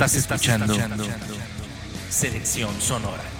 Estás escuchando Selección Sonora.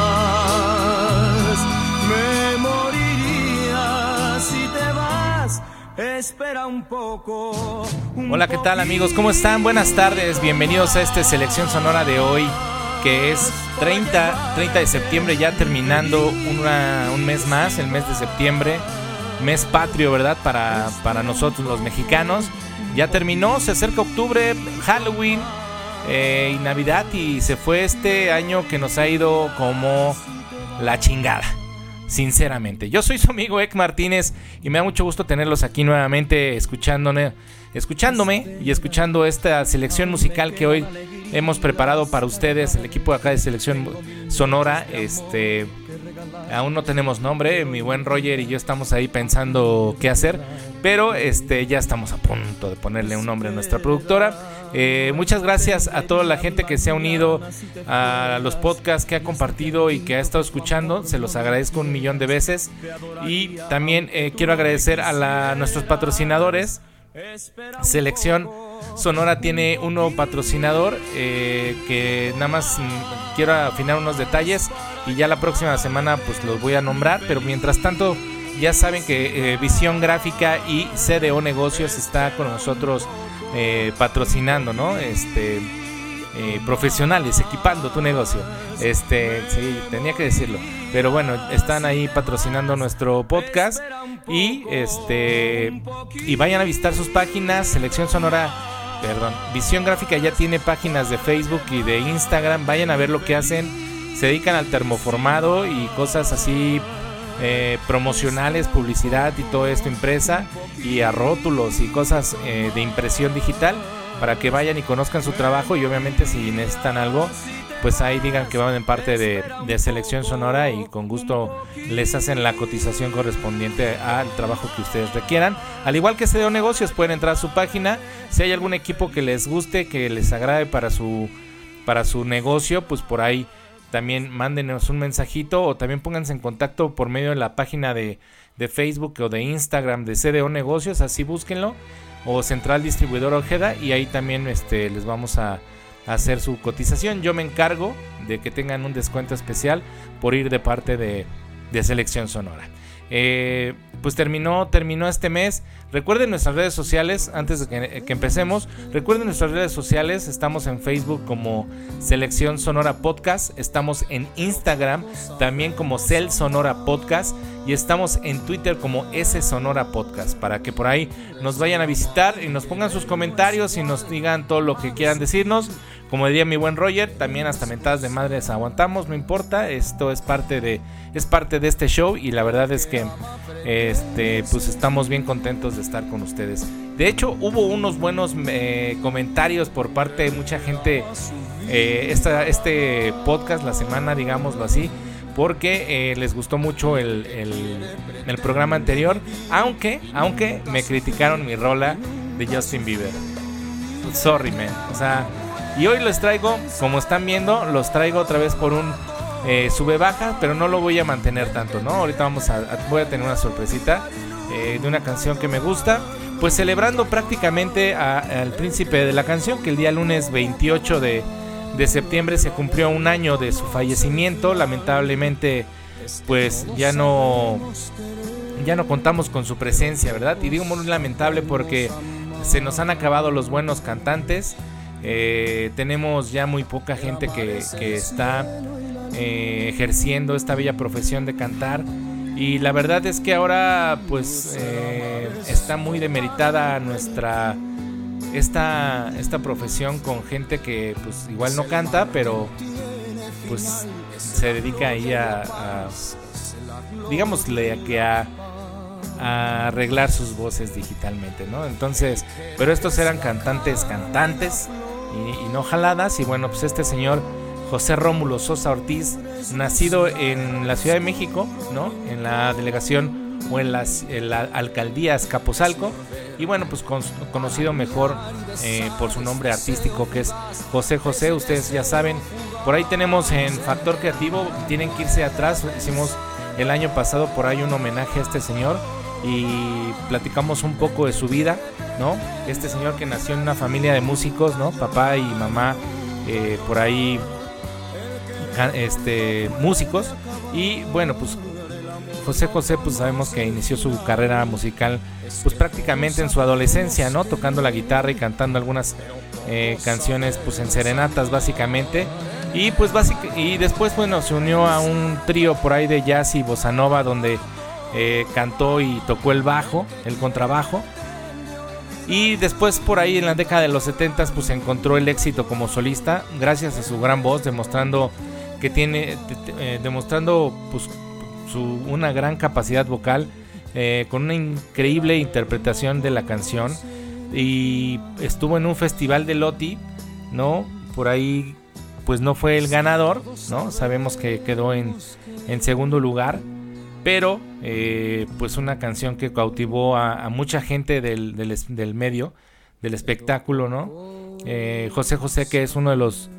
Un poco. Hola, ¿qué tal amigos? ¿Cómo están? Buenas tardes, bienvenidos a esta selección sonora de hoy, que es 30, 30 de septiembre, ya terminando un mes más, el mes de septiembre, mes patrio, ¿verdad? Para, para nosotros los mexicanos. Ya terminó, se acerca octubre, Halloween eh, y Navidad y se fue este año que nos ha ido como la chingada sinceramente. Yo soy su amigo Ek Martínez y me da mucho gusto tenerlos aquí nuevamente escuchándome, escuchándome y escuchando esta selección musical que hoy hemos preparado para ustedes, el equipo de acá de selección sonora. Este, aún no tenemos nombre, mi buen Roger y yo estamos ahí pensando qué hacer, pero este, ya estamos a punto de ponerle un nombre a nuestra productora. Eh, muchas gracias a toda la gente que se ha unido a los podcasts que ha compartido y que ha estado escuchando. Se los agradezco un millón de veces. Y también eh, quiero agradecer a la, nuestros patrocinadores. Selección Sonora tiene un nuevo patrocinador eh, que nada más mm, quiero afinar unos detalles y ya la próxima semana pues los voy a nombrar. Pero mientras tanto ya saben que Visión Gráfica y CDO Negocios está con nosotros eh, patrocinando, ¿no? Este, eh, profesionales, equipando tu negocio. Este, sí, tenía que decirlo. Pero bueno, están ahí patrocinando nuestro podcast y este y vayan a visitar sus páginas, Selección Sonora, perdón, Visión Gráfica ya tiene páginas de Facebook y de Instagram, vayan a ver lo que hacen. Se dedican al termoformado y cosas así eh, promocionales, publicidad y todo esto impresa y a rótulos y cosas eh, de impresión digital para que vayan y conozcan su trabajo y obviamente si necesitan algo pues ahí digan que van en parte de, selección sonora y con gusto les hacen la cotización correspondiente al trabajo que ustedes requieran. Al igual que CDO Negocios, pueden entrar a su página. Si hay algún equipo que les guste, que les agrade para su, para su negocio, pues por ahí también mándenos un mensajito o también pónganse en contacto por medio de la página de, Facebook o de Instagram de CDO Negocios, así búsquenlo, o Central Distribuidor Ojeda y ahí también este, les vamos a, hacer su cotización. Yo me encargo de que tengan un descuento especial por ir de parte de, de Selección Sonora. Eh, pues terminó, terminó este mes. Recuerden nuestras redes sociales, antes de que, empecemos, recuerden nuestras redes sociales, estamos en Facebook como Selección Sonora Podcast, estamos en Instagram también como Cel Sonora Podcast y estamos en Twitter como S Sonora Podcast, para que por ahí nos vayan a visitar y nos pongan sus comentarios y nos digan todo lo que quieran decirnos. Como diría mi buen Roger, también hasta mentadas de madres aguantamos, no importa, esto es parte de es parte de este show y la verdad es que este pues estamos bien contentos de estar con ustedes. De hecho, hubo unos buenos eh, comentarios por parte de mucha gente eh, este podcast la semana, digámoslo así, porque eh, les gustó mucho el, el, programa anterior, aunque aunque me criticaron mi rola de Justin Bieber. Sorry, man. O sea, y hoy les traigo, como están viendo, los traigo otra vez por un eh, sube baja, pero no lo voy a mantener tanto, ¿no? Ahorita vamos a, voy a tener una sorpresita eh, de una canción que me gusta. Pues celebrando prácticamente al príncipe de la canción, que el día lunes 28 de, de septiembre se cumplió un año de su fallecimiento. Lamentablemente, pues ya no ya no contamos con su presencia, ¿verdad? Y digo muy lamentable porque se nos han acabado los buenos cantantes. Eh, tenemos ya muy poca gente que, está eh, ejerciendo esta bella profesión de cantar. Y la verdad es que ahora pues eh, está muy demeritada nuestra esta, esta profesión con gente que pues igual no canta, pero pues se dedica ahí a, a digámosle a que a a arreglar sus voces digitalmente, ¿no? Entonces, pero estos eran cantantes, cantantes y, no jaladas. Y bueno, pues este señor José Rómulo Sosa Ortiz, nacido en la Ciudad de México, ¿no? En la delegación o en, las, la alcaldía Escapozalco. Y bueno, pues conocido mejor eh, por su nombre artístico que es José José. Ustedes ya saben, por ahí tenemos en Factor Creativo, tienen que irse atrás. Hicimos el año pasado por ahí un homenaje a este señor y platicamos un poco de su vida, ¿no? Este señor que nació en una familia de músicos, ¿no? Papá y mamá eh, por ahí este, músicos y bueno, pues José José pues sabemos que inició su carrera musical pues prácticamente en su adolescencia, ¿no? Tocando la guitarra y cantando algunas eh, canciones pues en serenatas básicamente y pues y después bueno se unió a un trío por ahí de jazz y bossa nova donde eh, cantó y tocó el bajo, el contrabajo. Y después por ahí en la década de los 70 pues encontró el éxito como solista gracias a su gran voz, demostrando que tiene, eh, demostrando pues su, una gran capacidad vocal, eh, con una increíble interpretación de la canción. Y estuvo en un festival de Loti, ¿no? Por ahí pues no fue el ganador, ¿no? Sabemos que quedó en, en segundo lugar pero eh, pues una canción que cautivó a, mucha gente del, del, medio, del espectáculo, ¿no? Eh, José José, que es uno de los,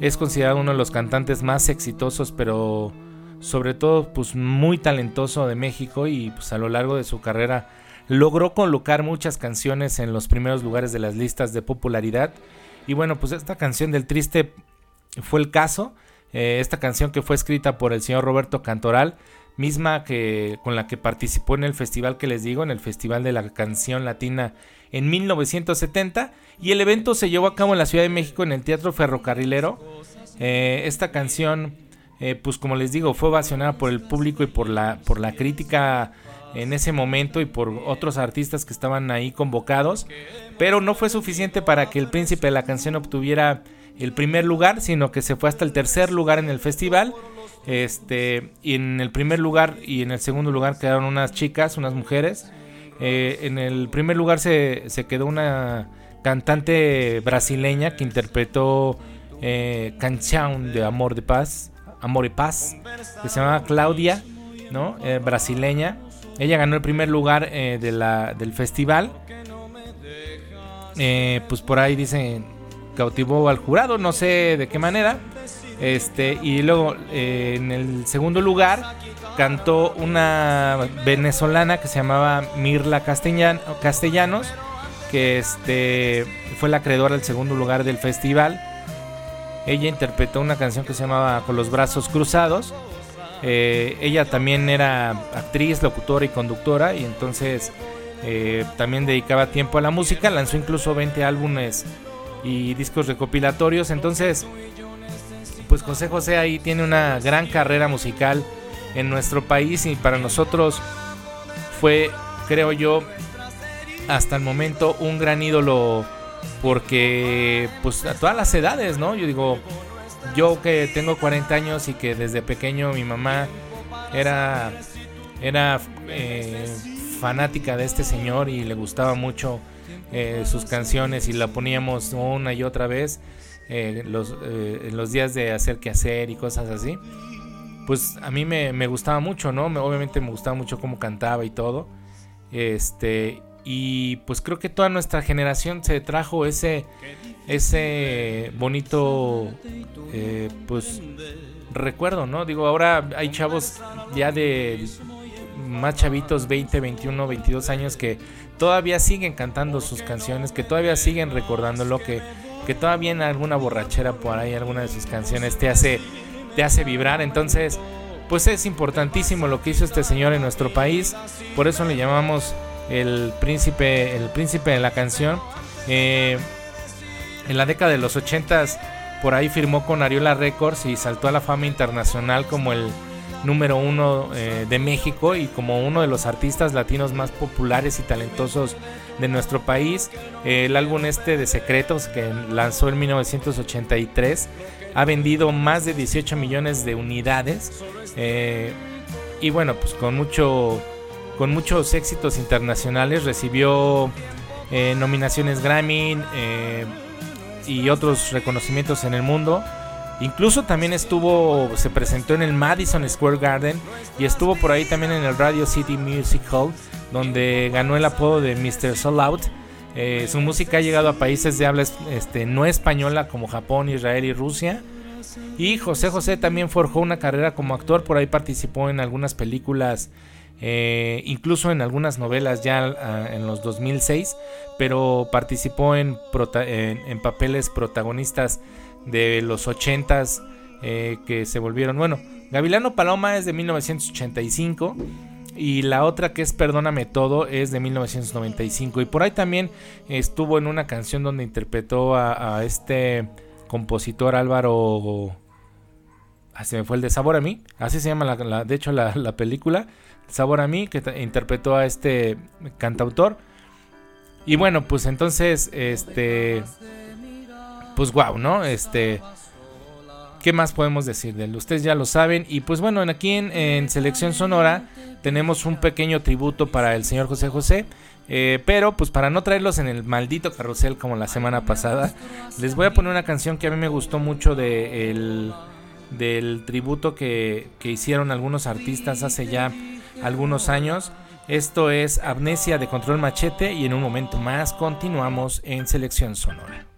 es considerado uno de los cantantes más exitosos, pero sobre todo pues muy talentoso de México y pues a lo largo de su carrera logró colocar muchas canciones en los primeros lugares de las listas de popularidad. Y bueno, pues esta canción del triste fue el caso. Eh, esta canción que fue escrita por el señor Roberto Cantoral misma que con la que participó en el festival que les digo, en el Festival de la Canción Latina en 1970 y el evento se llevó a cabo en la Ciudad de México en el Teatro Ferrocarrilero. Eh, esta canción, eh, pues como les digo, fue ovacionada por el público y por la, por la crítica en ese momento y por otros artistas que estaban ahí convocados, pero no fue suficiente para que el príncipe de la canción obtuviera el primer lugar, sino que se fue hasta el tercer lugar en el festival. Este, y en el primer lugar y en el segundo lugar quedaron unas chicas, unas mujeres. Eh, en el primer lugar se, quedó una cantante brasileña que interpretó eh, de Amor de Paz, Amor y Paz, que se llama Claudia, ¿no? Eh, brasileña. Ella ganó el primer lugar eh, de la, del festival. pues por ahí dicen cautivó al jurado, no sé de qué manera. Este, y luego eh, en el segundo lugar cantó una venezolana que se llamaba Mirla Castellanos, que este, fue la acreedora del segundo lugar del festival. Ella interpretó una canción que se llamaba Con los brazos cruzados. Eh, ella también era actriz, locutora y conductora y entonces eh, también dedicaba tiempo a la música. Lanzó incluso 20 álbumes y discos recopilatorios. Entonces pues José José ahí tiene una gran carrera musical en nuestro país y para nosotros fue, creo yo, hasta el momento un gran ídolo porque pues a todas las edades, ¿no? Yo digo, yo que tengo 40 años y que desde pequeño mi mamá era era eh, fanática de este señor y le gustaba mucho eh, sus canciones y la poníamos una y otra vez eh, los, en los días de hacer que hacer y cosas así, pues a mí me, gustaba mucho, ¿no? obviamente me gustaba mucho cómo cantaba y todo. Este, y pues creo que toda nuestra generación se trajo ese, ese bonito, eh, pues, recuerdo, ¿no? Digo, ahora hay chavos ya de más chavitos, 20, 21, 22 años que todavía siguen cantando sus canciones, que todavía siguen recordando lo que que todavía en alguna borrachera por ahí alguna de sus canciones te hace te hace vibrar. Entonces, pues es importantísimo lo que hizo este señor en nuestro país. Por eso le llamamos el príncipe, el príncipe de la canción. Eh, en la década de los 80 por ahí firmó con Ariola Records y saltó a la fama internacional como el número uno eh, de México y como uno de los artistas latinos más populares y talentosos de nuestro país. el álbum este de Secretos que lanzó en 1983 ha vendido más de 18 millones de unidades eh, y bueno pues con mucho con muchos éxitos internacionales recibió eh, nominaciones Grammy y otros reconocimientos en el mundo Incluso también estuvo, se presentó en el Madison Square Garden y estuvo por ahí también en el Radio City Music Hall, donde ganó el apodo de Mr. Soul Out. Eh, su música ha llegado a países de habla este, no española como Japón, Israel y Rusia. Y José José también forjó una carrera como actor, por ahí participó en algunas películas, eh, incluso en algunas novelas ya ah, en los 2006, pero participó en, papeles protagonistas de los 80s eh, que se volvieron. Bueno, Gavilano Paloma es de 1985 y la otra que es Perdóname Todo es de 1995. Y por ahí también estuvo en una canción donde interpretó a, este compositor Álvaro. Ah, se me fue el de Sabor a mí. Así se llama la, de hecho la, película. Sabor a mí, que interpretó a este cantautor. Y bueno, pues entonces, este pues wow, ¿no? Este, ¿qué más podemos decir de él? Ustedes ya lo saben. Y pues bueno, aquí en, Selección Sonora tenemos un pequeño tributo para el señor José José. Eh, pero pues para no traerlos en el maldito carrusel como la semana pasada, les voy a poner una canción que a mí me gustó mucho de el, del tributo que, que hicieron algunos artistas hace ya algunos años. Esto es Amnesia de Control Machete y en un momento más continuamos en Selección Sonora.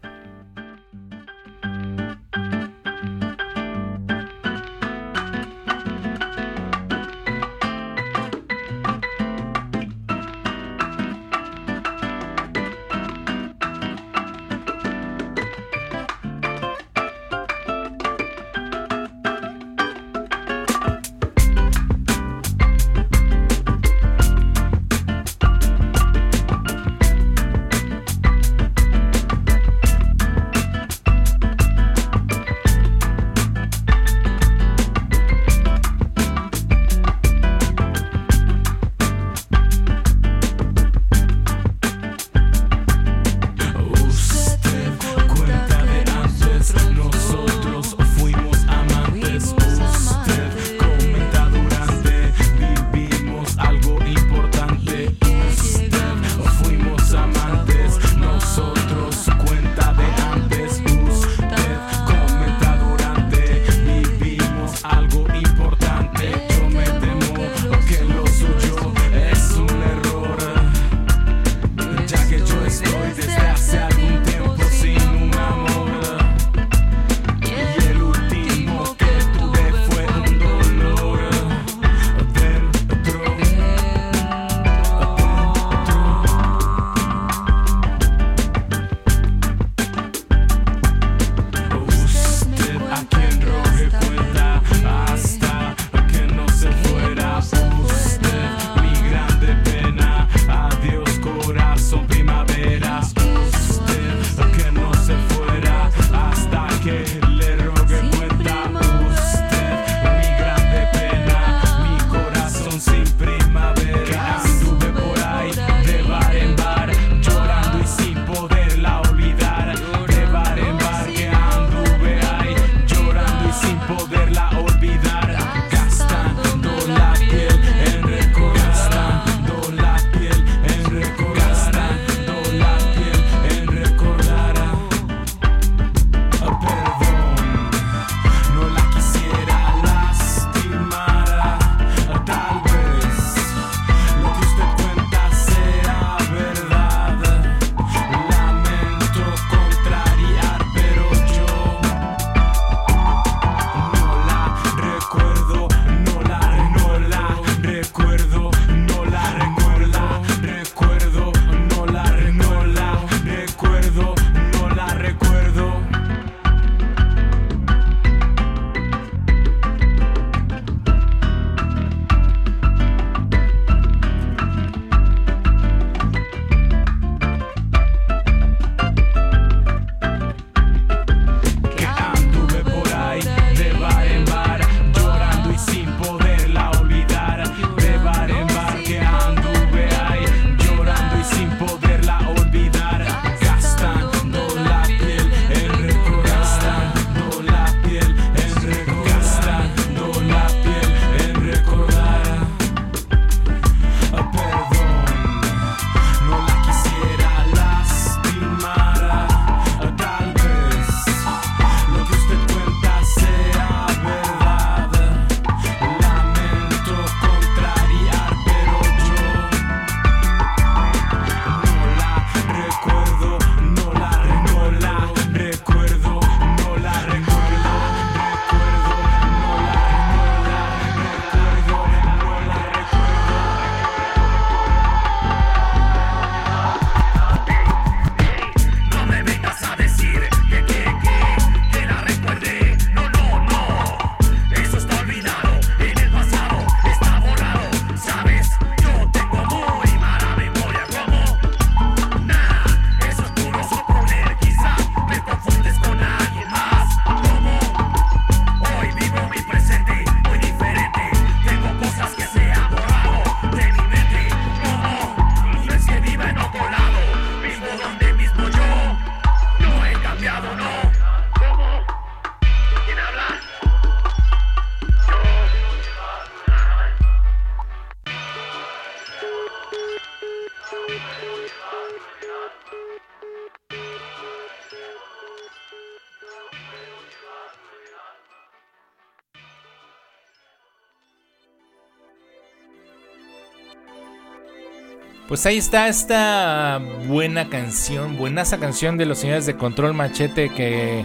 Pues ahí está esta buena canción, buenaza canción de los señores de Control Machete que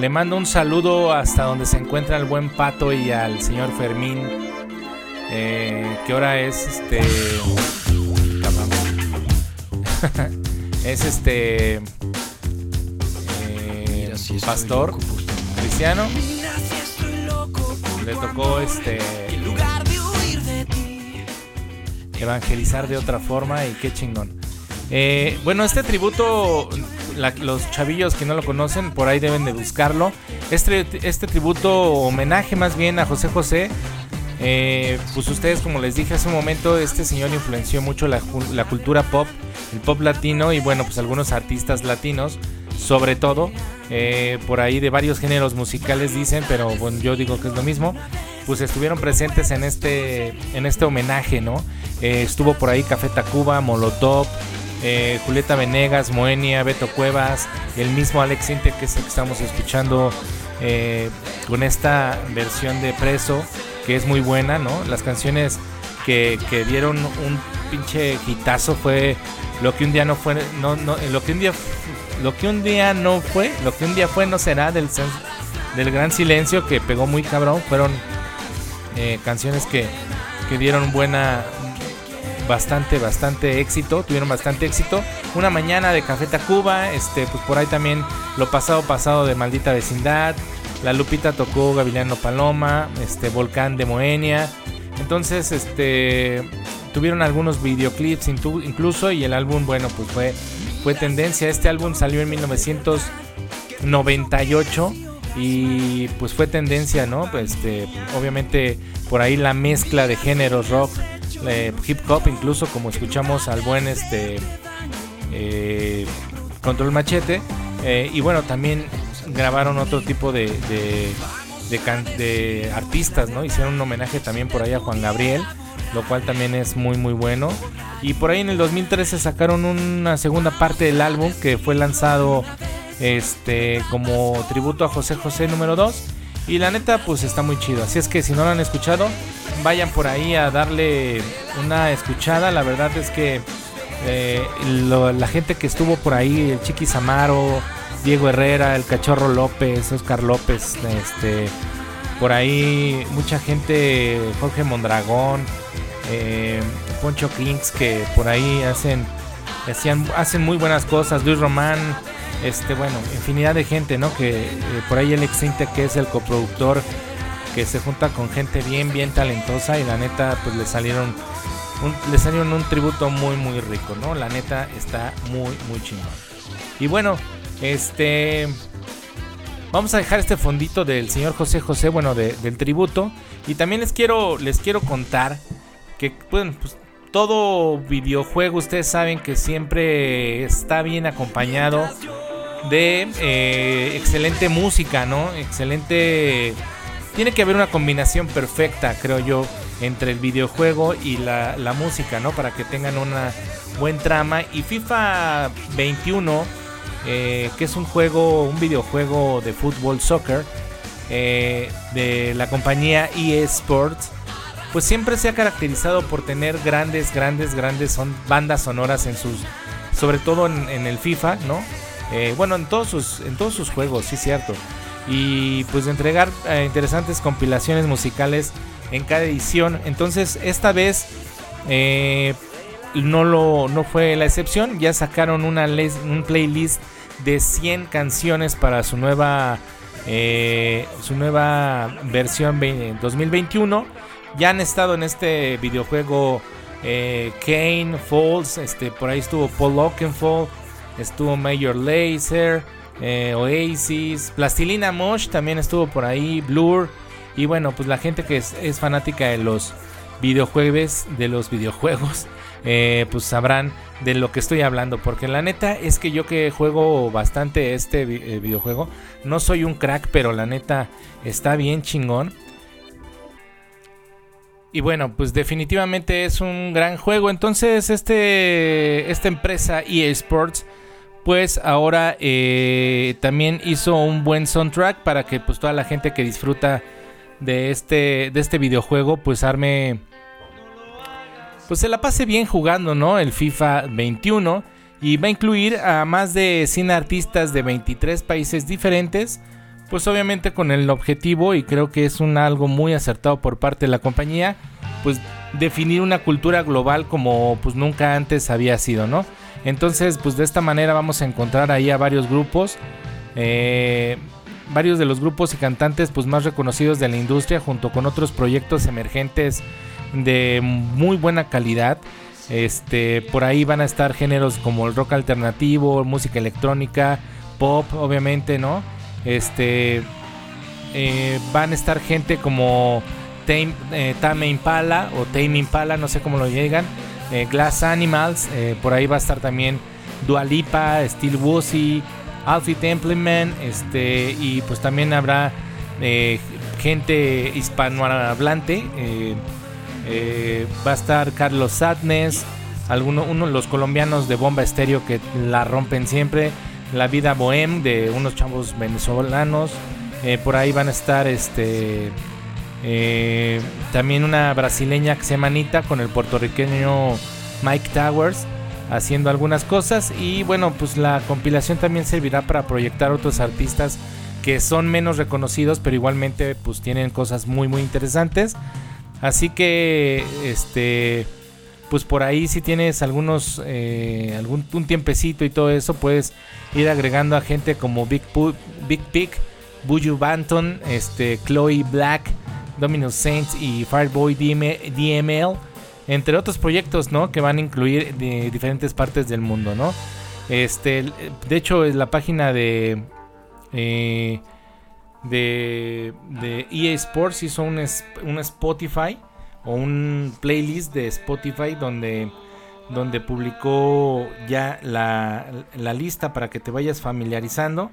le mando un saludo hasta donde se encuentra el buen Pato y al señor Fermín. Eh, que ahora es este. es este. Eh, pastor cristiano. Le tocó este evangelizar de otra forma y qué chingón. Eh, bueno, este tributo, los chavillos que no lo conocen, por ahí deben de buscarlo. Este, este tributo, homenaje más bien a José José, eh, pues ustedes, como les dije hace un momento, este señor influenció mucho la, la, cultura pop, el pop latino y bueno, pues algunos artistas latinos, sobre todo, eh, por ahí de varios géneros musicales dicen, pero bueno, yo digo que es lo mismo, pues estuvieron presentes en este, en este homenaje, ¿no? Eh, estuvo por ahí Café Tacuba, Molotov, eh, Julieta Venegas, Moenia, Beto Cuevas, el mismo Alex Inte que es el que estamos escuchando eh, con esta versión de Preso, que es muy buena, ¿no? Las canciones que, dieron un pinche hitazo fue lo que un día no fue, no, no, lo que un día, lo que un día no fue, lo que un día fue no será del, del gran silencio que pegó muy cabrón, fueron canciones que, que dieron buena, bastante, bastante éxito, tuvieron bastante éxito. Una mañana de Café Tacuba, este, pues por ahí también lo pasado pasado de Maldita Vecindad. La Lupita tocó Gavilano Paloma, este, Volcán de Moenia. Entonces, este, tuvieron algunos videoclips incluso y el álbum, bueno, pues fue, fue tendencia. Este álbum salió en 1998 y pues fue tendencia, ¿no? Este, obviamente por ahí la mezcla de géneros rock eh, hip hop, incluso como escuchamos al buen este eh, Control Machete. Eh, y bueno, también grabaron otro tipo de, de, artistas, ¿no? Hicieron un homenaje también por ahí a Juan Gabriel, lo cual también es muy muy bueno. Y por ahí en el 2013 sacaron una segunda parte del álbum que fue lanzado este como tributo a José José número 2 y la neta, pues está muy chido. Así es que si no lo han escuchado, vayan por ahí a darle una escuchada. La verdad es que eh, la gente que estuvo por ahí, el Chiqui Samaro, Diego Herrera, el Cachorro López, Oscar López, este, por ahí mucha gente, Jorge Mondragón, eh, Poncho Kings, que por ahí hacen, hacían, hacen muy buenas cosas, Luis Román este bueno, infinidad de gente, ¿no? Que eh, por ahí el Inte que es el coproductor que se junta con gente bien bien talentosa y la neta pues le salieron un, le salieron un tributo muy muy rico, ¿no? La neta está muy muy chingón. Y bueno, este vamos a dejar este fondito del señor José José, bueno, del tributo y también les quiero les quiero contar que bueno, pues todo videojuego ustedes saben que siempre está bien acompañado de eh, excelente música, ¿no? Excelente... Tiene que haber una combinación perfecta, creo yo, entre el videojuego y la, música, ¿no? Para que tengan una buen trama. Y FIFA 21, eh, que es un juego, un videojuego de fútbol, soccer, eh, de la compañía EA Sports, pues siempre se ha caracterizado por tener grandes, grandes, grandes son bandas sonoras en sus, sobre todo en el FIFA, ¿no? Eh, bueno, en todos sus, en todos sus juegos, sí cierto. Y pues de entregar eh, interesantes compilaciones musicales en cada edición. Entonces, esta vez eh, no, lo, no fue la excepción. Ya sacaron una un playlist de 100 canciones para su nueva, su nueva versión 2021. Ya han estado en este videojuego Kane, Falls, este, por ahí estuvo Paul Oakenfold estuvo Major Lazer, eh, Oasis, Plastilina Mosh también estuvo por ahí, Blur. Y bueno, pues la gente que es, fanática de los videojuegos, de los videojuegos, eh, pues sabrán de lo que estoy hablando. Porque la neta es que yo que juego bastante este eh, videojuego, no soy un crack, pero la neta está bien chingón. Y bueno, pues definitivamente es un gran juego. Entonces, este, esta empresa EA Sports pues ahora eh, también hizo un buen soundtrack para que pues toda la gente que disfruta de este, de este videojuego pues arme pues se la pase bien jugando, ¿no? El FIFA 21 y va a incluir a más de 100 artistas de 23 países diferentes, pues obviamente con el objetivo y creo que es un algo muy acertado por parte de la compañía, pues definir una cultura global como pues nunca antes había sido, ¿no? Entonces, pues de esta manera vamos a encontrar ahí a varios grupos, eh, varios de los grupos y cantantes pues más reconocidos de la industria junto con otros proyectos emergentes de muy buena calidad. Este, por ahí van a estar géneros como el rock alternativo, música electrónica, pop, obviamente, ¿no? Este, eh, van a estar gente como eh, Tame Impala o Tame Impala, no sé cómo lo llegan. Eh, Glass Animals, por ahí va a estar también Dualipa, Steel Woozy, Alfie Templeman, este, y pues también habrá gente hispanohablante. Eh, va a estar Carlos Sadness, alguno, uno los colombianos de Bomba Estéreo que la rompen siempre. La vida bohem de unos chavos venezolanos. Eh, por ahí van a estar este eh, también una brasileña que con el puertorriqueño Mike Towers haciendo algunas cosas. Y bueno pues la compilación también servirá para proyectar otros artistas que son menos reconocidos pero igualmente pues tienen cosas muy muy interesantes. Así que, este, pues por ahí si tienes algunos, eh, algún un tiempecito y todo eso, puedes ir agregando a gente como Big, Big Pig, Buju Banton, este, Chloe Black, Dominus Saints y Fireboy DML, entre otros proyectos, ¿no? Que van a incluir de diferentes partes del mundo, ¿no? Este, de hecho, la página de eh, de, EA Sports hizo un, un, Spotify o un playlist de Spotify donde, donde publicó ya la, la lista para que te vayas familiarizando.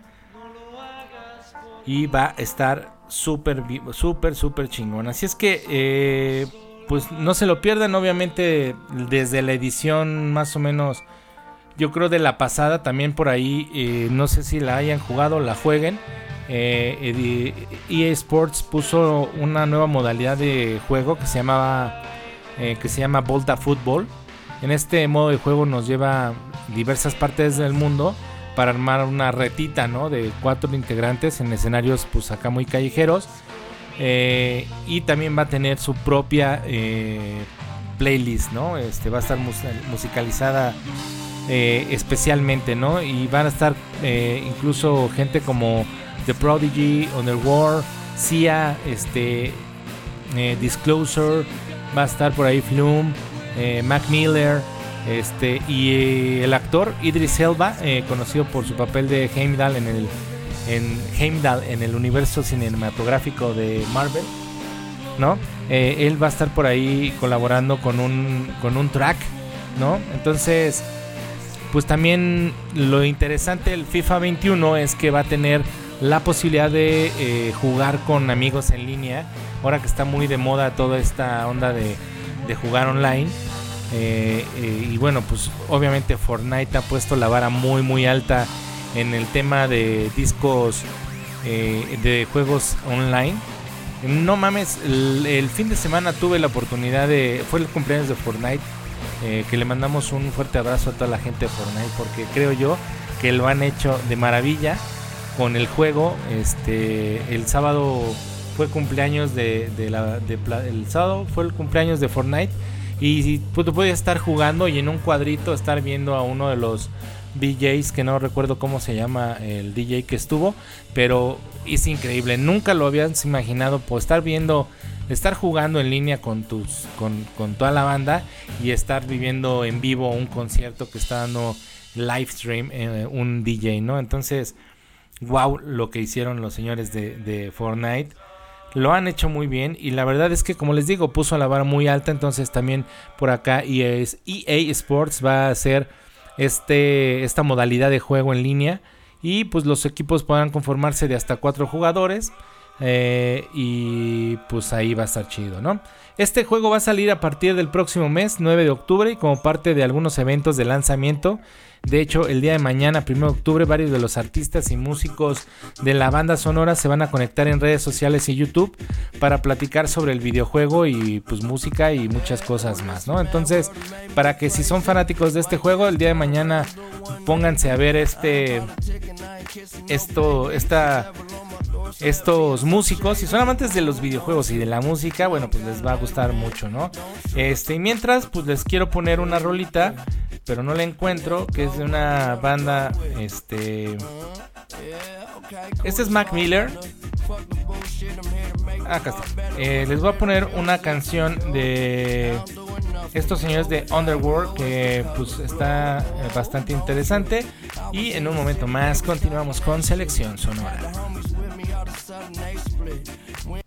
Y va a estar súper, súper, súper chingón. Así es que, eh, pues no se lo pierdan, obviamente, desde la edición más o menos, yo creo de la pasada, también por ahí, eh, no sé si la hayan jugado, la jueguen eh, EA Sports puso una nueva modalidad de juego que se llamaba que se llama Volta Football. En este modo de juego nos lleva diversas partes del mundo para armar una retita, ¿no? De cuatro integrantes en escenarios, pues acá muy callejeros. Eh, y también va a tener su propia eh, playlist, ¿no? Este va a estar musicalizada especialmente, ¿no? Y van a estar incluso gente como The Prodigy, Underworld, Sia, este, eh, Disclosure, va a estar por ahí Flume, eh, Mac Miller, este, y eh, el actor Idris Elba, conocido por su papel de Heimdall en el, en Heimdall en el universo cinematográfico de Marvel, ¿no? él va a estar por ahí colaborando con un, con un track, ¿no? Entonces, pues también lo interesante del FIFA 21 es que va a tener la posibilidad de eh, jugar con amigos en línea. Ahora que está muy de moda toda esta onda de, jugar online. Eh, eh, y bueno, pues obviamente Fortnite ha puesto la vara muy muy alta en el tema de discos de juegos online. No mames, el, fin de semana tuve la oportunidad de... Fue el cumpleaños de Fortnite. que le mandamos un fuerte abrazo a toda la gente de Fortnite porque creo yo que lo han hecho de maravilla con el juego. Este, el sábado fue cumpleaños de, la, el sábado fue el cumpleaños de Fortnite y pues, tú puedes estar jugando y en un cuadrito estar viendo a uno de los DJs que no recuerdo cómo se llama el DJ que estuvo, pero es increíble. Nunca lo habías imaginado por estar viendo, estar jugando en línea con tus, con, con toda la banda y estar viviendo en vivo un concierto que está dando live stream eh, un DJ, ¿no? Entonces wow lo que hicieron los señores de, Fortnite. Lo han hecho muy bien y la verdad es que como les digo puso la vara muy alta entonces también por acá EA, EA Sports va a hacer este, esta modalidad de juego en línea y pues los equipos podrán conformarse de hasta cuatro jugadores eh, y pues ahí va a estar chido, ¿no? Este juego va a salir a partir del próximo mes, 9 de octubre, y como parte de algunos eventos de lanzamiento De hecho, el día de mañana, 1 de octubre, varios de los artistas y músicos de la banda sonora se van a conectar en redes sociales y YouTube para platicar sobre el videojuego y pues música y muchas cosas más, ¿no? Entonces, para que si son fanáticos de este juego, el día de mañana pónganse a ver este esto esta estos músicos, si son amantes de los videojuegos y de la música, bueno, pues les va a gustar mucho, ¿no? Este, y mientras, pues les quiero poner una rolita, pero no la encuentro, que es de una banda, este... Este es Mac Miller. Acá está. Eh, les voy a poner una canción de estos señores de Underworld que pues está eh, bastante interesante y en un momento más continuamos con selección sonora. Sudden, they split. When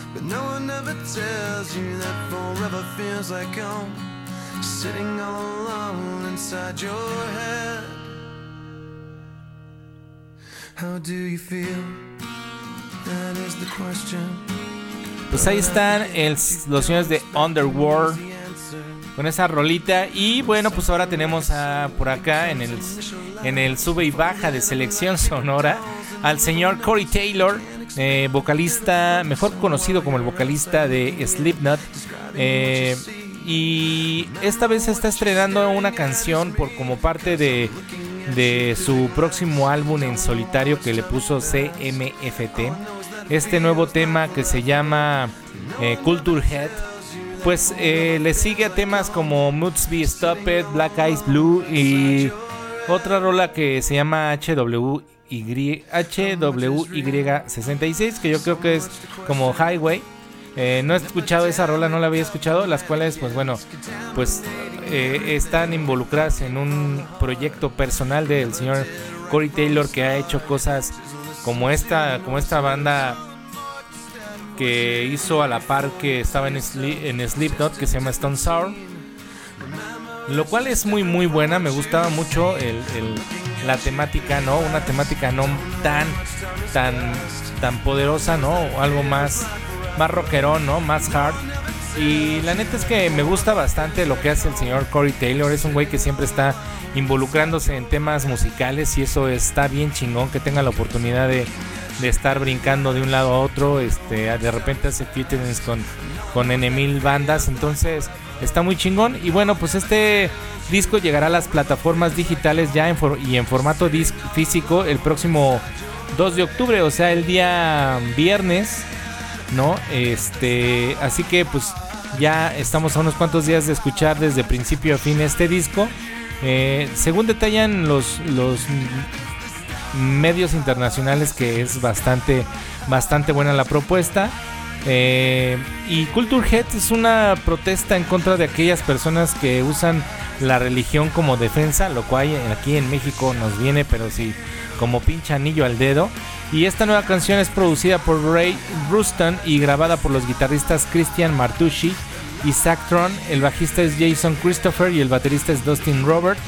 But no one ever tells you that forever feels like home. Sitting all alone inside your head. How do you feel? That is the question. Pues ahí están el, los señores de Underworld con esa rolita. Y bueno, pues ahora tenemos a, por acá en el, en el sube y baja de selección sonora al señor Corey Taylor, eh, vocalista, mejor conocido como el vocalista de Slipknot. Eh, y esta vez está estrenando una canción por como parte de, de su próximo álbum en solitario que le puso CMFT. Este nuevo tema que se llama eh, Culture Head pues eh, le sigue a temas como Moods Be Stopped, Black Eyes Blue y otra rola que se llama HWY, HWY66, que yo creo que es como Highway. Eh, no he escuchado esa rola, no la había escuchado, las cuales, pues bueno, pues eh, están involucradas en un proyecto personal del señor Corey Taylor que ha hecho cosas como esta, como esta banda que hizo a la par que estaba en, en Slipknot que se llama Stone Sour. Lo cual es muy muy buena, me gustaba mucho el, la temática, ¿no? Una temática no tan tan tan poderosa, ¿no? Algo más más rockerón, ¿no? Más hard. Y la neta es que me gusta bastante lo que hace el señor Corey Taylor. Es un güey que siempre está involucrándose en temas musicales y eso está bien chingón que tenga la oportunidad de de estar brincando de un lado a otro, este, de repente hace featurings con, con N bandas, entonces está muy chingón. Y bueno, pues este disco llegará a las plataformas digitales ya en y en formato disc físico el próximo 2 de octubre, o sea, el día viernes, ¿no? Este, así que pues ya estamos a unos cuantos días de escuchar desde principio a fin este disco. Eh, según detallan los, los medios internacionales que es bastante, bastante buena la propuesta. Eh, y Culture Head es una protesta en contra de aquellas personas que usan la religión como defensa, lo cual aquí en México nos viene, pero sí, como pinche anillo al dedo. Y esta nueva canción es producida por Ray Ruston y grabada por los guitarristas Christian Martucci y Zach Tron. El bajista es Jason Christopher y el baterista es Dustin Robert.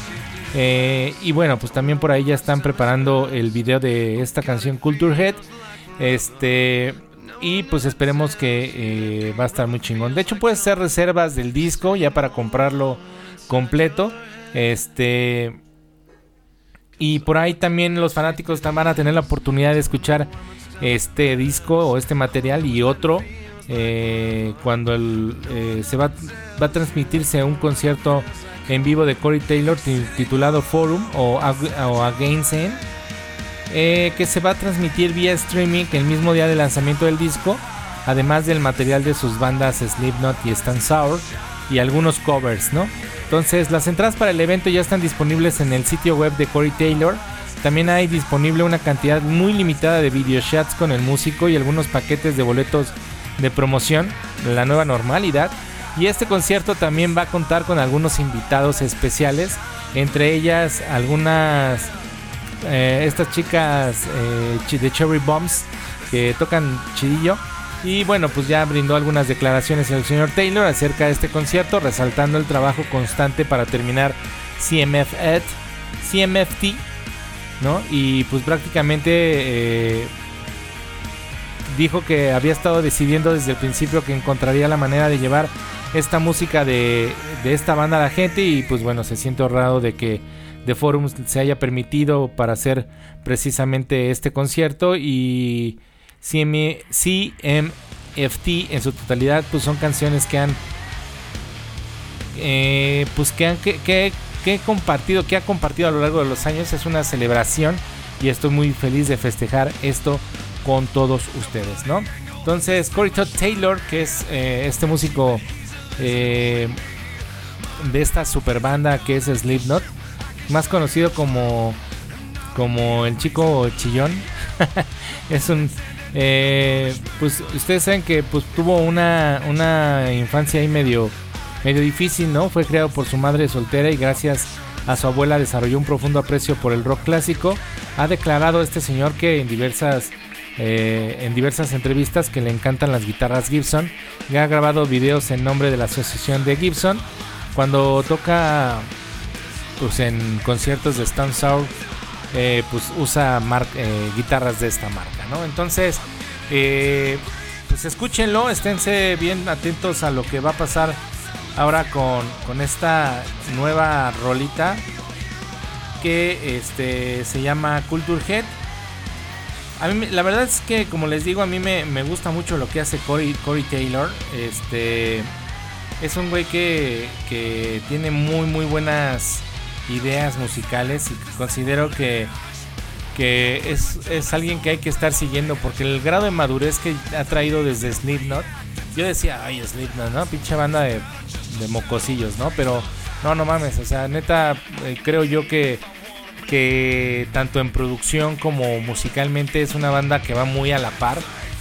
Eh, y bueno, pues también por ahí ya están preparando el video de esta canción Culture Head. Este. Y pues esperemos que eh, va a estar muy chingón. De hecho, puedes hacer reservas del disco ya para comprarlo completo. Este. Y por ahí también los fanáticos van a tener la oportunidad de escuchar este disco o este material y otro. Eh, cuando se va, a transmitirse un concierto en vivo de Corey Taylor titulado Forum o, Against eh, que se va a transmitir vía streaming el mismo día del lanzamiento del disco, además del material de sus bandas Slipknot y Stan Sour y algunos covers, ¿no? Entonces, las entradas para el evento ya están disponibles en el sitio web de Corey Taylor. También hay disponible una cantidad muy limitada de video chats con el músico y algunos paquetes de boletos de promoción, la nueva normalidad y este concierto también va a contar con algunos invitados especiales, entre ellas algunas, eh, estas chicas eh, de Cherry Bombs que tocan chidillo. Y bueno, pues ya brindó algunas declaraciones el señor Taylor acerca de este concierto, resaltando el trabajo constante para terminar CMF CMFT, ¿no? Y pues prácticamente eh, dijo que había estado decidiendo desde el principio que encontraría la manera de llevar esta música de, esta banda a la gente y pues bueno, se siente honrado de que The Forum se haya permitido para hacer precisamente este concierto y CMFT en su totalidad pues son canciones que han eh, pues que han que, que, compartido que ha compartido a lo largo de los años. Es una celebración y estoy muy feliz de festejar esto con todos ustedes no entonces Corey Todd Taylor que es eh, este músico eh, de esta super banda que es Slipknot, más conocido como como el chico chillón. es un eh, pues ustedes saben que pues tuvo una, una infancia ahí medio medio difícil, ¿no? Fue creado por su madre soltera y gracias a su abuela desarrolló un profundo aprecio por el rock clásico. Ha declarado este señor que en diversas eh, en diversas entrevistas que le encantan las guitarras Gibson y ha grabado videos en nombre de la asociación de Gibson cuando toca pues en conciertos de Stone Sour eh, pues usa eh, guitarras de esta marca no entonces pues escúchenlo esténse bien atentos a lo que va a pasar ahora con, con esta nueva rolita que este se llama Culture Head a mí, la verdad es que, como les digo, a mí me, gusta mucho lo que hace Corey, Taylor. Este es un güey que, que tiene muy, muy buenas ideas musicales y considero que, que es, es, alguien que hay que estar siguiendo porque el grado de madurez que ha traído desde Slipknot, yo decía, ay, Slipknot, ¿no? Pinche banda de, de mocosillos, ¿no? Pero no, no mames, o sea, neta, eh, creo yo que que tanto en producción como musicalmente es una banda que va muy a la par,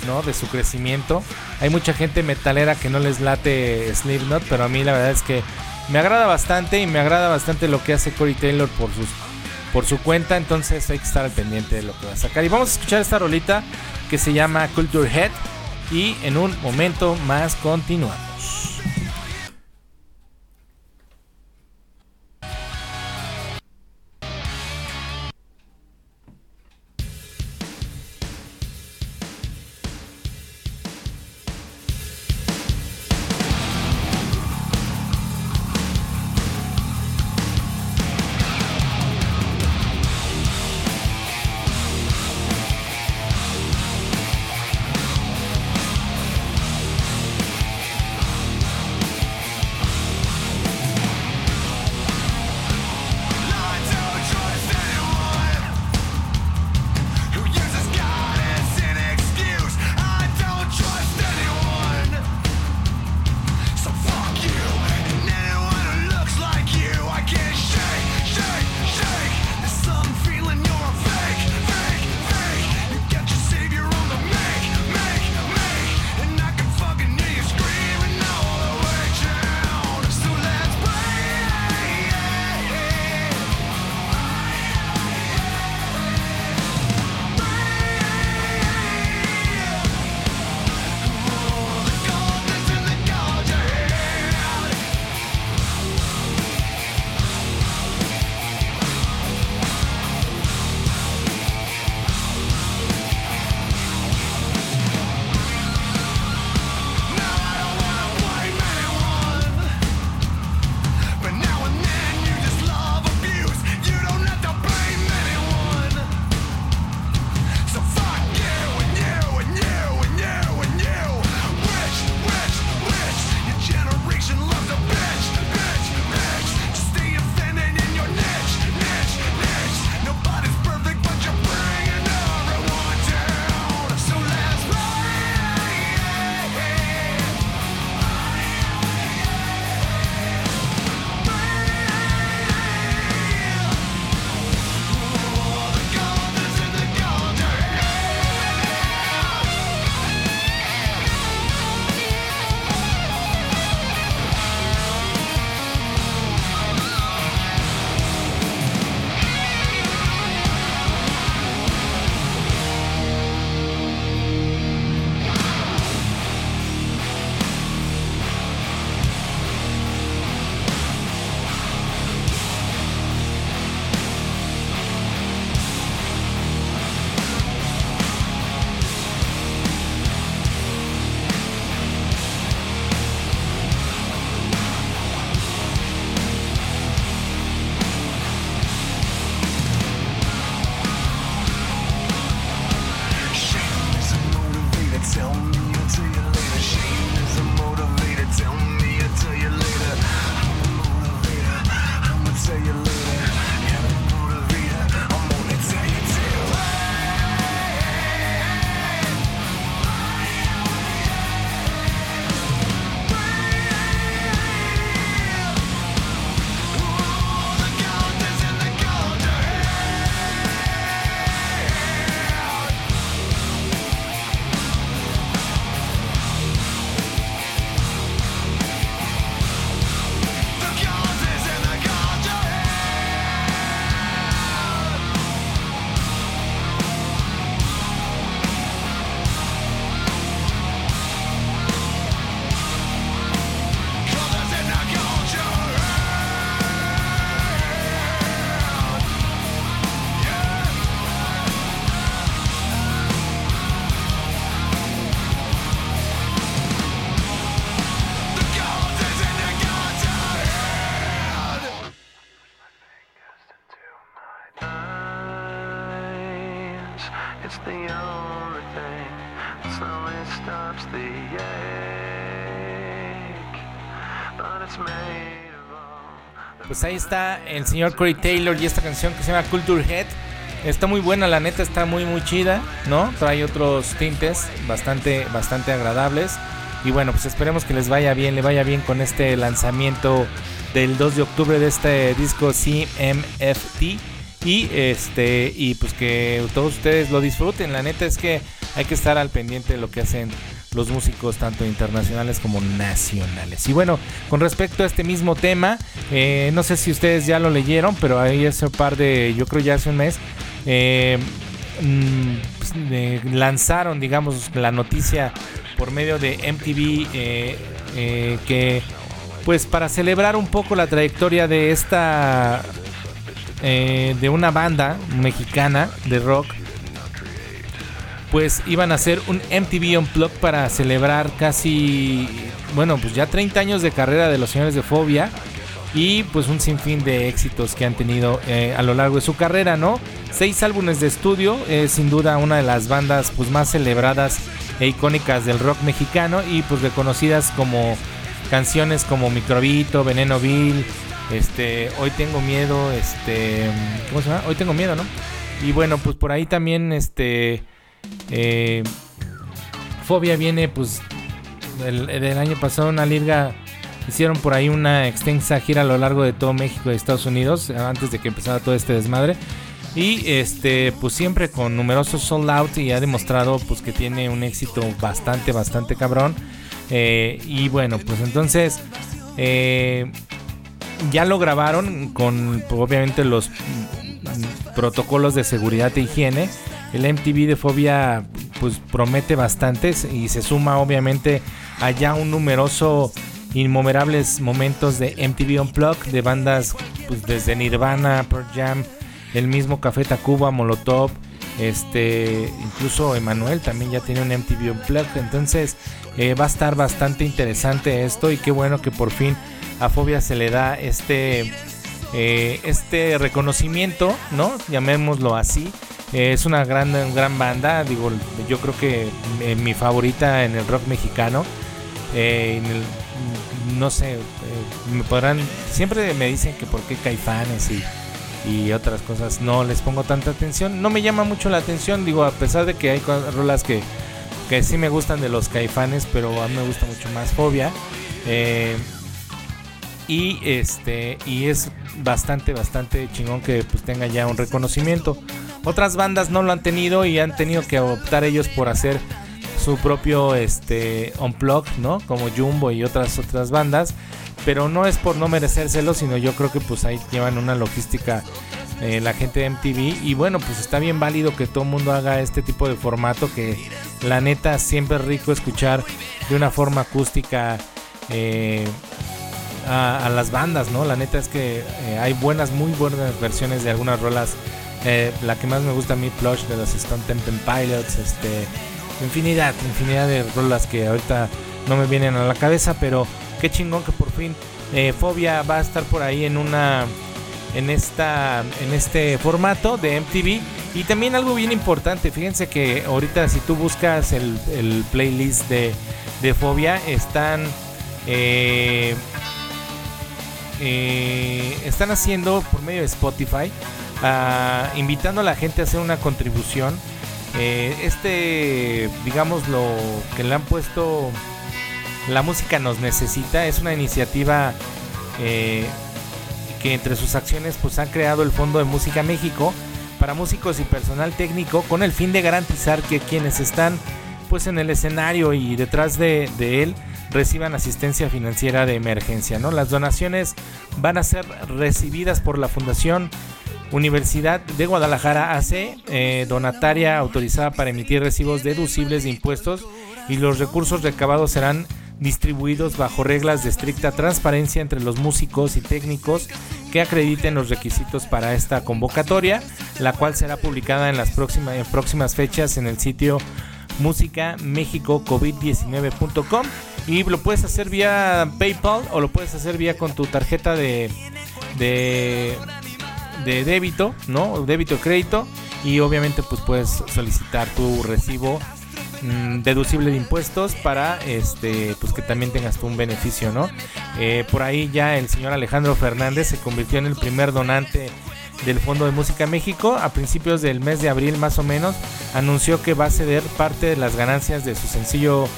¿no? De su crecimiento. Hay mucha gente metalera que no les late Slipknot, pero a mí la verdad es que me agrada bastante y me agrada bastante lo que hace Corey Taylor por por su cuenta, entonces hay que estar al pendiente de lo que va a sacar. Y vamos a escuchar esta rolita que se llama Culture Head y en un momento más continuamos. Pues ahí está el señor Corey Taylor y esta canción que se llama Culture Head. Está muy buena, la neta está muy muy chida, ¿no? Trae otros tintes bastante bastante agradables. Y bueno, pues esperemos que les vaya bien, le vaya bien con este lanzamiento del 2 de octubre de este disco CMFT. Y este y pues que todos ustedes lo disfruten. La neta es que hay que estar al pendiente de lo que hacen los músicos tanto internacionales como nacionales. Y bueno, con respecto a este mismo tema, eh, no sé si ustedes ya lo leyeron, pero ahí hace un par de, yo creo ya hace un mes, eh, mm, lanzaron, digamos, la noticia por medio de MTV eh, que, pues para celebrar un poco la trayectoria de esta, de una banda mexicana de rock, pues iban a hacer un MTV Unplugged para celebrar casi, bueno, pues ya 30 años de carrera de los señores de Fobia y pues un sinfín de éxitos que han tenido eh, a lo largo de su carrera, ¿no? Seis álbumes de estudio, es sin duda una de las bandas pues más celebradas e icónicas del rock mexicano y pues reconocidas como canciones como Microbito, Veneno Bill, este, Hoy tengo miedo, este, ¿cómo se llama? Hoy tengo miedo, ¿no? Y bueno, pues por ahí también este eh, Fobia viene, pues, del, año pasado, una liga. Hicieron por ahí una extensa gira a lo largo de todo México y Estados Unidos, antes de que empezara todo este desmadre. Y este, pues siempre con numerosos sold out y ha demostrado pues que tiene un éxito bastante, bastante cabrón. Eh, y bueno, pues entonces eh, ya lo grabaron con obviamente los protocolos de seguridad e higiene el MTV de Fobia pues promete bastantes y se suma obviamente allá un numeroso innumerables momentos de MTV Unplugged de bandas pues desde Nirvana, Pearl Jam, el mismo Café Tacuba, Molotov, este incluso Emanuel también ya tiene un MTV Unplugged, entonces eh, va a estar bastante interesante esto y qué bueno que por fin a Fobia se le da este eh, este reconocimiento, ¿no? Llamémoslo así es una gran, gran banda, digo, yo creo que eh, mi favorita en el rock mexicano. Eh, no sé, eh, me podrán, siempre me dicen que por qué Caifanes y, y otras cosas no les pongo tanta atención. No me llama mucho la atención, digo, a pesar de que hay rolas que, que sí me gustan de los Caifanes, pero a mí me gusta mucho más Fobia. y este y es bastante bastante chingón que pues tenga ya un reconocimiento otras bandas no lo han tenido y han tenido que optar ellos por hacer su propio este unplug, ¿no? Como Jumbo y otras otras bandas, pero no es por no merecérselo, sino yo creo que pues ahí llevan una logística eh, la gente de MTV y bueno, pues está bien válido que todo el mundo haga este tipo de formato que la neta siempre es rico escuchar de una forma acústica eh, a, las bandas, ¿no? La neta es que eh, hay buenas, muy buenas versiones de algunas rolas eh, la que más me gusta a mí, Plush de los Stone Temple Pilots, este, infinidad, infinidad de rolas que ahorita no me vienen a la cabeza, pero qué chingón que por fin eh, Fobia va a estar por ahí en una en esta en este formato de MTV y también algo bien importante fíjense que ahorita si tú buscas el, playlist de, de, Fobia están eh, están haciendo por medio de Spotify invitando a la gente a hacer una contribución. Eh, este, digamos, lo que le han puesto La música nos necesita es una iniciativa eh, que entre sus acciones pues han creado el Fondo de Música México para músicos y personal técnico con el fin de garantizar que quienes están pues en el escenario y detrás de, de él reciban asistencia financiera de emergencia. ¿no? Las donaciones van a ser recibidas por la Fundación Universidad de Guadalajara AC, eh, donataria autorizada para emitir recibos deducibles de impuestos y los recursos recabados serán distribuidos bajo reglas de estricta transparencia entre los músicos y técnicos que acrediten los requisitos para esta convocatoria, la cual será publicada en las próximas, próximas fechas en el sitio musicamexicocovid19.com y lo puedes hacer vía PayPal o lo puedes hacer vía con tu tarjeta de, de de débito, ¿no? Débito crédito y obviamente pues puedes solicitar tu recibo mm, deducible de impuestos para este pues que también tengas tú un beneficio, ¿no? Eh, por ahí ya el señor Alejandro Fernández se convirtió en el primer donante del Fondo de Música México a principios del mes de abril más o menos anunció que va a ceder parte de las ganancias de su sencillo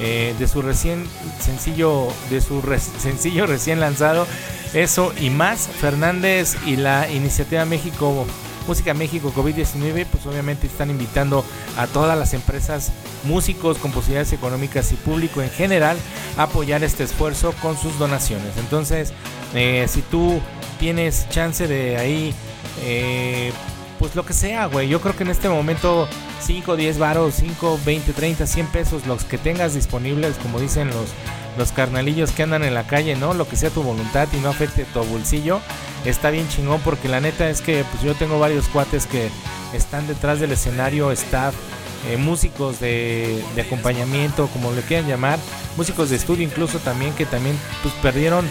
eh, de su recién sencillo de su sencillo recién lanzado eso y más Fernández y la iniciativa México Música México COVID-19 pues obviamente están invitando a todas las empresas músicos con posibilidades económicas y público en general a apoyar este esfuerzo con sus donaciones. Entonces eh, si tú tienes chance de ahí eh, pues lo que sea, güey. Yo creo que en este momento 5, 10 varos, 5, 20, 30, 100 pesos, los que tengas disponibles, como dicen los, los carnalillos que andan en la calle, ¿no? Lo que sea tu voluntad y no afecte tu bolsillo, está bien chingón porque la neta es que pues yo tengo varios cuates que están detrás del escenario, staff, eh, músicos de, de, acompañamiento, como le quieran llamar, músicos de estudio incluso también que también pues perdieron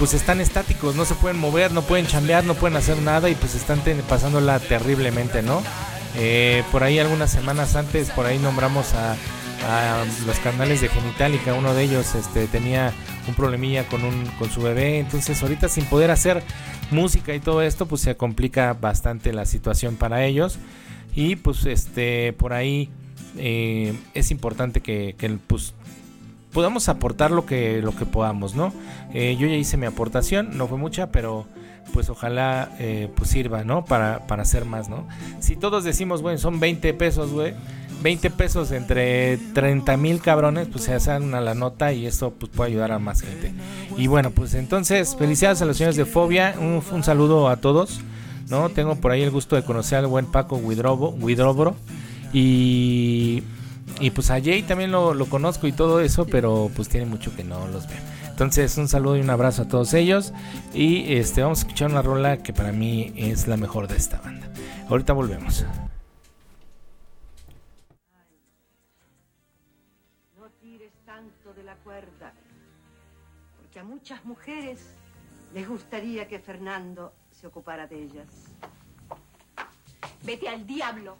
pues están estáticos, no se pueden mover, no pueden chambear, no pueden hacer nada y pues están pasándola terriblemente, ¿no? Eh, por ahí algunas semanas antes, por ahí nombramos a, los canales de Genitalica, uno de ellos este, tenía un problemilla con, un, con su bebé, entonces ahorita sin poder hacer música y todo esto, pues se complica bastante la situación para ellos y pues este por ahí eh, es importante que, que pues podamos aportar lo que, lo que podamos, ¿no? Eh, yo ya hice mi aportación, no fue mucha, pero pues ojalá eh, pues sirva, ¿no? Para, para hacer más, ¿no? Si todos decimos, bueno, son 20 pesos, güey, 20 pesos entre 30 mil cabrones, pues se hacen a la nota y esto pues puede ayudar a más gente. Y bueno, pues entonces, felicidades a los señores de Fobia, un, un saludo a todos, ¿no? Tengo por ahí el gusto de conocer al buen Paco Widrobro y y pues a Jay también lo, conozco y todo eso, pero pues tiene mucho que no los veo. Entonces, un saludo y un abrazo a todos ellos. Y este vamos a escuchar una rola que para mí es la mejor de esta banda. Ahorita volvemos. No tires tanto de la cuerda, porque a muchas mujeres les gustaría que Fernando se ocupara de ellas. Vete al diablo.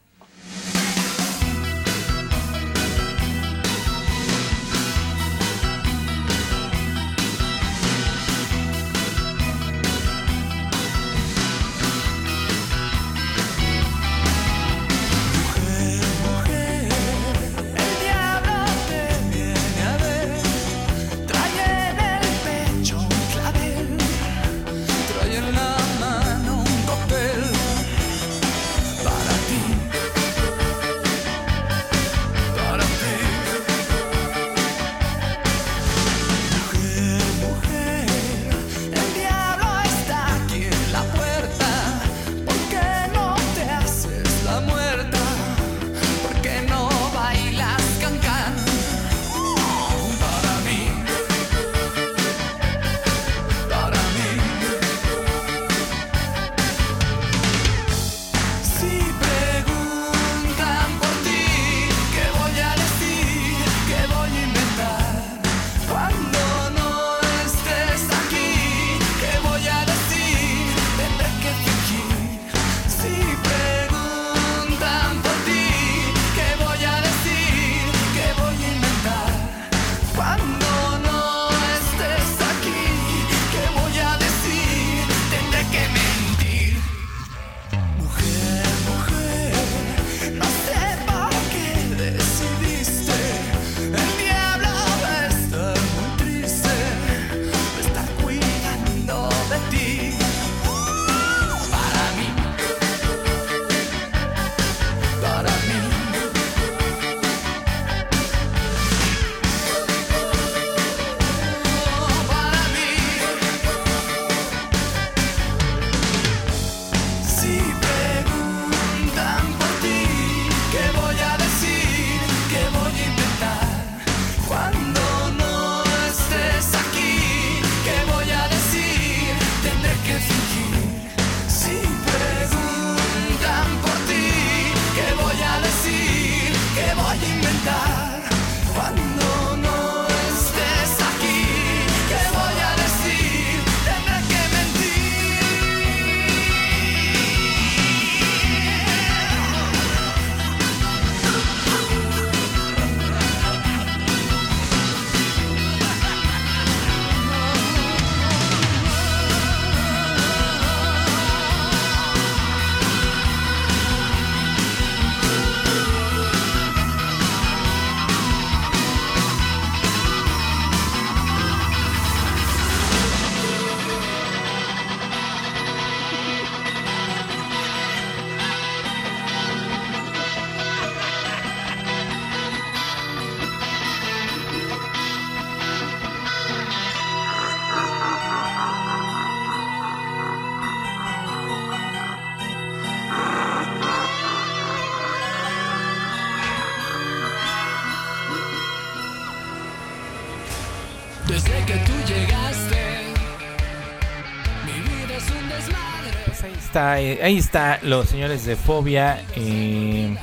Eh, ahí está los señores de Fobia. eh,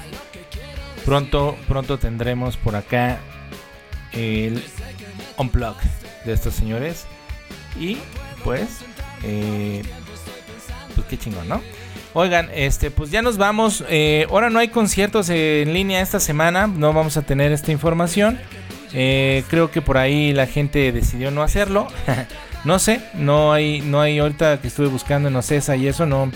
pronto, pronto tendremos por acá el unplug de estos señores. Y pues, eh, pues qué chingón, ¿no? Oigan, este, pues ya nos vamos. Eh, ahora no hay conciertos en línea esta semana. No vamos a tener esta información. Creo que por ahí la gente decidió no hacerlo. no sé, no hay, no hay ahorita que estuve buscando en Ocesa y eso no,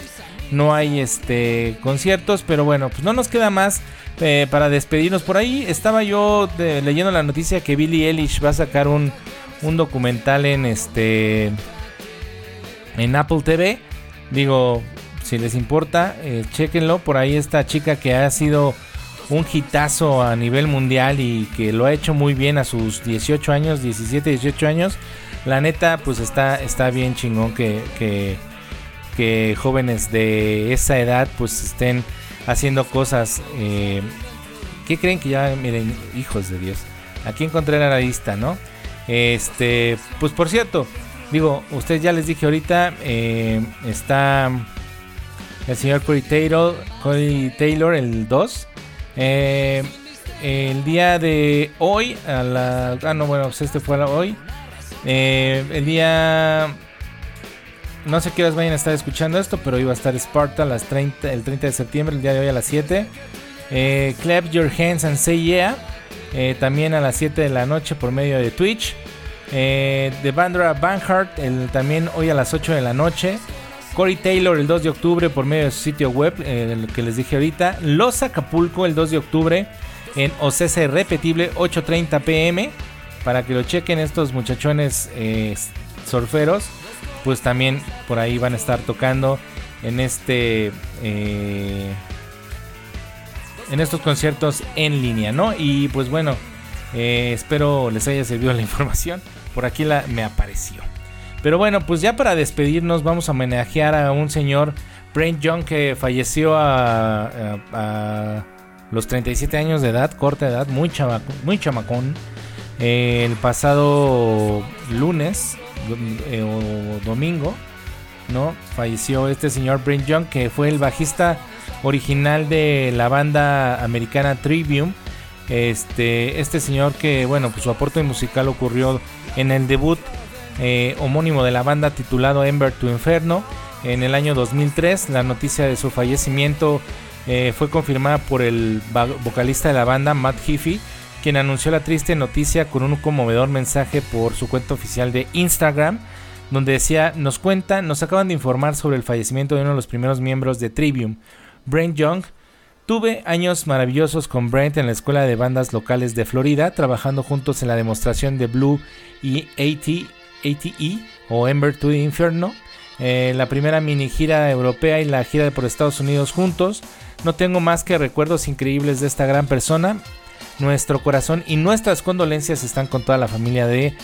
no hay este conciertos, pero bueno, pues no nos queda más eh, para despedirnos. Por ahí estaba yo leyendo la noticia que Billie Eilish va a sacar un, un documental en este en Apple TV. Digo, si les importa, eh, chéquenlo. Por ahí esta chica que ha sido un hitazo a nivel mundial y que lo ha hecho muy bien a sus 18 años, 17, 18 años. La neta, pues está, está bien chingón que, que, jóvenes de esa edad pues estén haciendo cosas. Eh, ¿Qué creen que ya, miren, hijos de Dios? Aquí encontré la lista, ¿no? Este, pues por cierto, digo, ustedes ya les dije ahorita, eh, está el señor Corey Taylor, Corey Taylor el 2. Eh, el día de hoy, a la. Ah, no, bueno, pues este fue hoy. Eh, el día. No sé qué horas vayan a estar escuchando esto, pero iba a estar Sparta las 30, el 30 de septiembre, el día de hoy a las 7. Eh, Clap Your Hands and Say Yeah. eh, también a las 7 de la noche por medio de Twitch. Eh, de Bandra Banhart, el, también hoy a las 8 de la noche. Corey Taylor el 2 de octubre por medio de su sitio web, eh, el que les dije ahorita. Los Acapulco el 2 de octubre en OCC Repetible 8.30 pm. Para que lo chequen estos muchachones eh, surferos. Pues también por ahí van a estar tocando en este... eh, en estos conciertos en línea, ¿no? Y pues bueno, eh, espero les haya servido la información. Por aquí me apareció. Pero bueno, pues ya para despedirnos vamos a homenajear a un señor, Brent Young, que falleció a, los 37 años de edad, corta edad, muy, muy chamacón. El pasado lunes eh, o domingo, ¿no? Falleció este señor Brent Young, que fue el bajista original de la banda americana Trivium. Este, este señor que, bueno, pues su aporte musical ocurrió en el debut eh, homónimo de la banda titulado Ember to Inferno en el año 2003. La noticia de su fallecimiento eh, fue confirmada por el vocalista de la banda, Matt Heafy, quien anunció la triste noticia con un conmovedor mensaje por su cuenta oficial de Instagram, donde decía, nos cuenta, nos acaban de informar sobre el fallecimiento de uno de los primeros miembros de Trivium, Brent Young. Tuve años maravillosos con Brent en la escuela de bandas locales de Florida, trabajando juntos en la demostración de Blue y AT, ATE o Ember to the Inferno, eh, la primera mini gira europea y la gira por Estados Unidos juntos. No tengo más que recuerdos increíbles de esta gran persona. Nuestro corazón y nuestras condolencias están con toda la familia de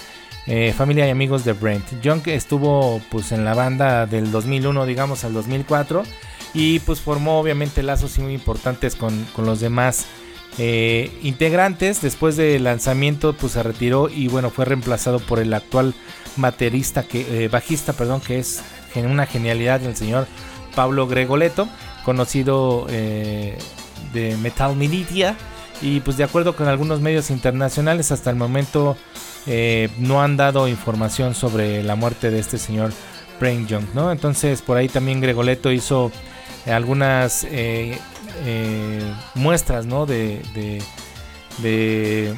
eh, familia y amigos de Brent. John estuvo pues en la banda del 2001 digamos al 2004 y pues formó obviamente lazos muy importantes con, con los demás eh, integrantes. Después del lanzamiento pues se retiró y bueno fue reemplazado por el actual baterista que eh, bajista perdón que es una genialidad el señor Pablo Gregoleto conocido de Metal Militia y pues de acuerdo con algunos medios internacionales hasta el momento eh, no han dado información sobre la muerte de este señor Brain Young, ¿no? Entonces por ahí también Gregoleto hizo algunas eh, eh, muestras, ¿no? De, de,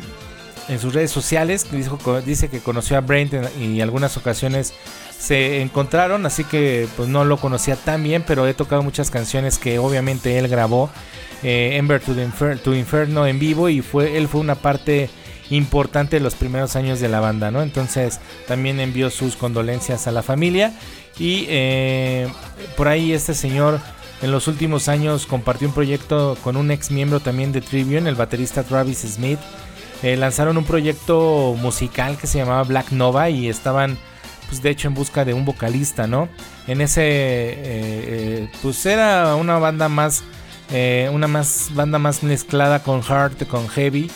en sus redes sociales dijo, dice que conoció a Brain y algunas ocasiones se encontraron, así que pues no lo conocía tan bien, pero he tocado muchas canciones que obviamente él grabó, eh, Ember to, the Inferno en vivo y fue él fue una parte importante de los primeros años de la banda, ¿no? Entonces también envió sus condolencias a la familia y eh, por ahí este señor en los últimos años compartió un proyecto con un ex miembro también de Tribune, el baterista Travis Smith. Eh, lanzaron un proyecto musical que se llamaba Black Nova y estaban pues de hecho en busca de un vocalista, ¿no? En ese, eh, eh, pues era una banda más, eh, una más banda más mezclada con hard, con heavy,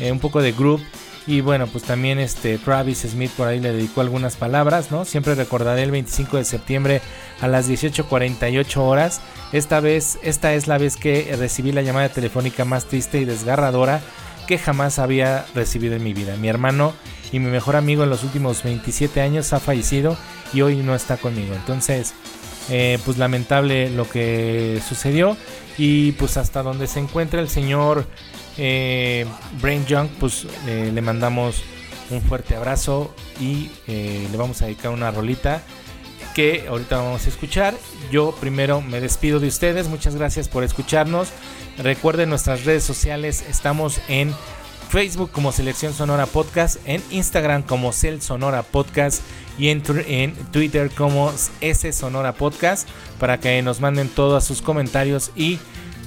eh, un poco de group Y bueno, pues también este Travis Smith por ahí le dedicó algunas palabras, ¿no? Siempre recordaré el 25 de septiembre a las 18:48 horas. Esta vez, esta es la vez que recibí la llamada telefónica más triste y desgarradora que jamás había recibido en mi vida. Mi hermano y mi mejor amigo en los últimos 27 años ha fallecido y hoy no está conmigo. Entonces, eh, pues lamentable lo que sucedió y pues hasta donde se encuentra el señor eh, Brain Junk, pues eh, le mandamos un fuerte abrazo y eh, le vamos a dedicar una rolita que ahorita vamos a escuchar. Yo primero me despido de ustedes, muchas gracias por escucharnos. Recuerden nuestras redes sociales, estamos en Facebook como Selección Sonora Podcast, en Instagram como Cel Sonora Podcast y en, en, Twitter como S Sonora Podcast para que nos manden todos sus comentarios y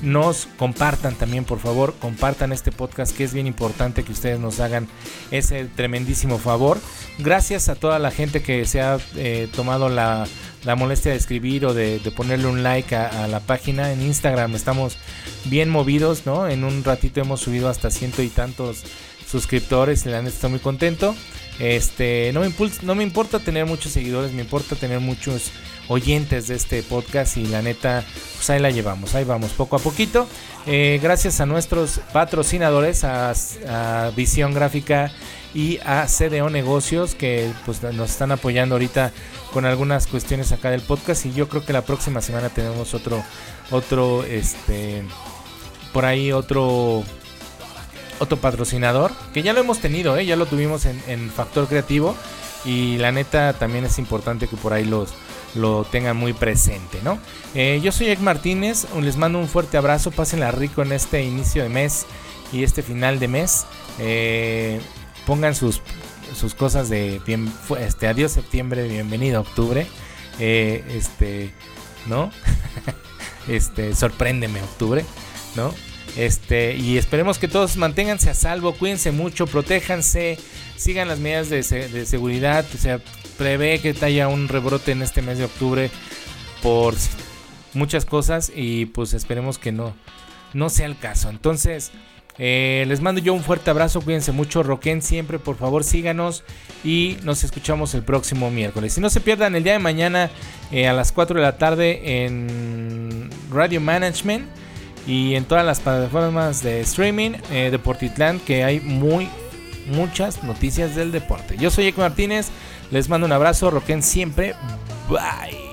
nos compartan también, por favor, compartan este podcast que es bien importante que ustedes nos hagan ese tremendísimo favor. Gracias a toda la gente que se ha eh, tomado la, la, molestia de escribir o de, ponerle un like a, a, la página. En Instagram estamos bien movidos, ¿no? En un ratito hemos subido hasta ciento y tantos suscriptores y la neta estoy muy contento. Este, no me, no me importa tener muchos seguidores, me importa tener muchos oyentes de este podcast y la neta, pues ahí la llevamos, ahí vamos poco a poquito. Eh, gracias a nuestros patrocinadores, a, a, Visión Gráfica y a CDO Negocios que pues nos están apoyando ahorita con algunas cuestiones acá del podcast y yo creo que la próxima semana tenemos otro, otro, este, por ahí otro otro patrocinador que ya lo hemos tenido, ¿eh? ya lo tuvimos en, Factor Creativo y la neta también es importante que por ahí los lo tengan muy presente, ¿no? Eh, yo soy Ek Martínez, les mando un fuerte abrazo, pásenla rico en este inicio de mes y este final de mes. Eh, pongan sus, sus cosas de bien, este, adiós septiembre, bienvenido octubre. Eh, este, ¿no? este, sorpréndeme octubre, ¿no? Este, y esperemos que todos manténganse a salvo, cuídense mucho, protéjanse, sigan las medidas de, seguridad, o sea, prevé que haya un rebrote en este mes de octubre por muchas cosas y pues esperemos que no, no sea el caso. Entonces, eh, les mando yo un fuerte abrazo, cuídense mucho, roquen siempre, por favor síganos y nos escuchamos el próximo miércoles. Si no se pierdan el día de mañana eh, a las 4 de la tarde en Radio Management y en todas las plataformas de streaming eh, que hay muy muchas noticias del deporte. Yo soy Eco Martínez, les mando un abrazo, roquen siempre, bye.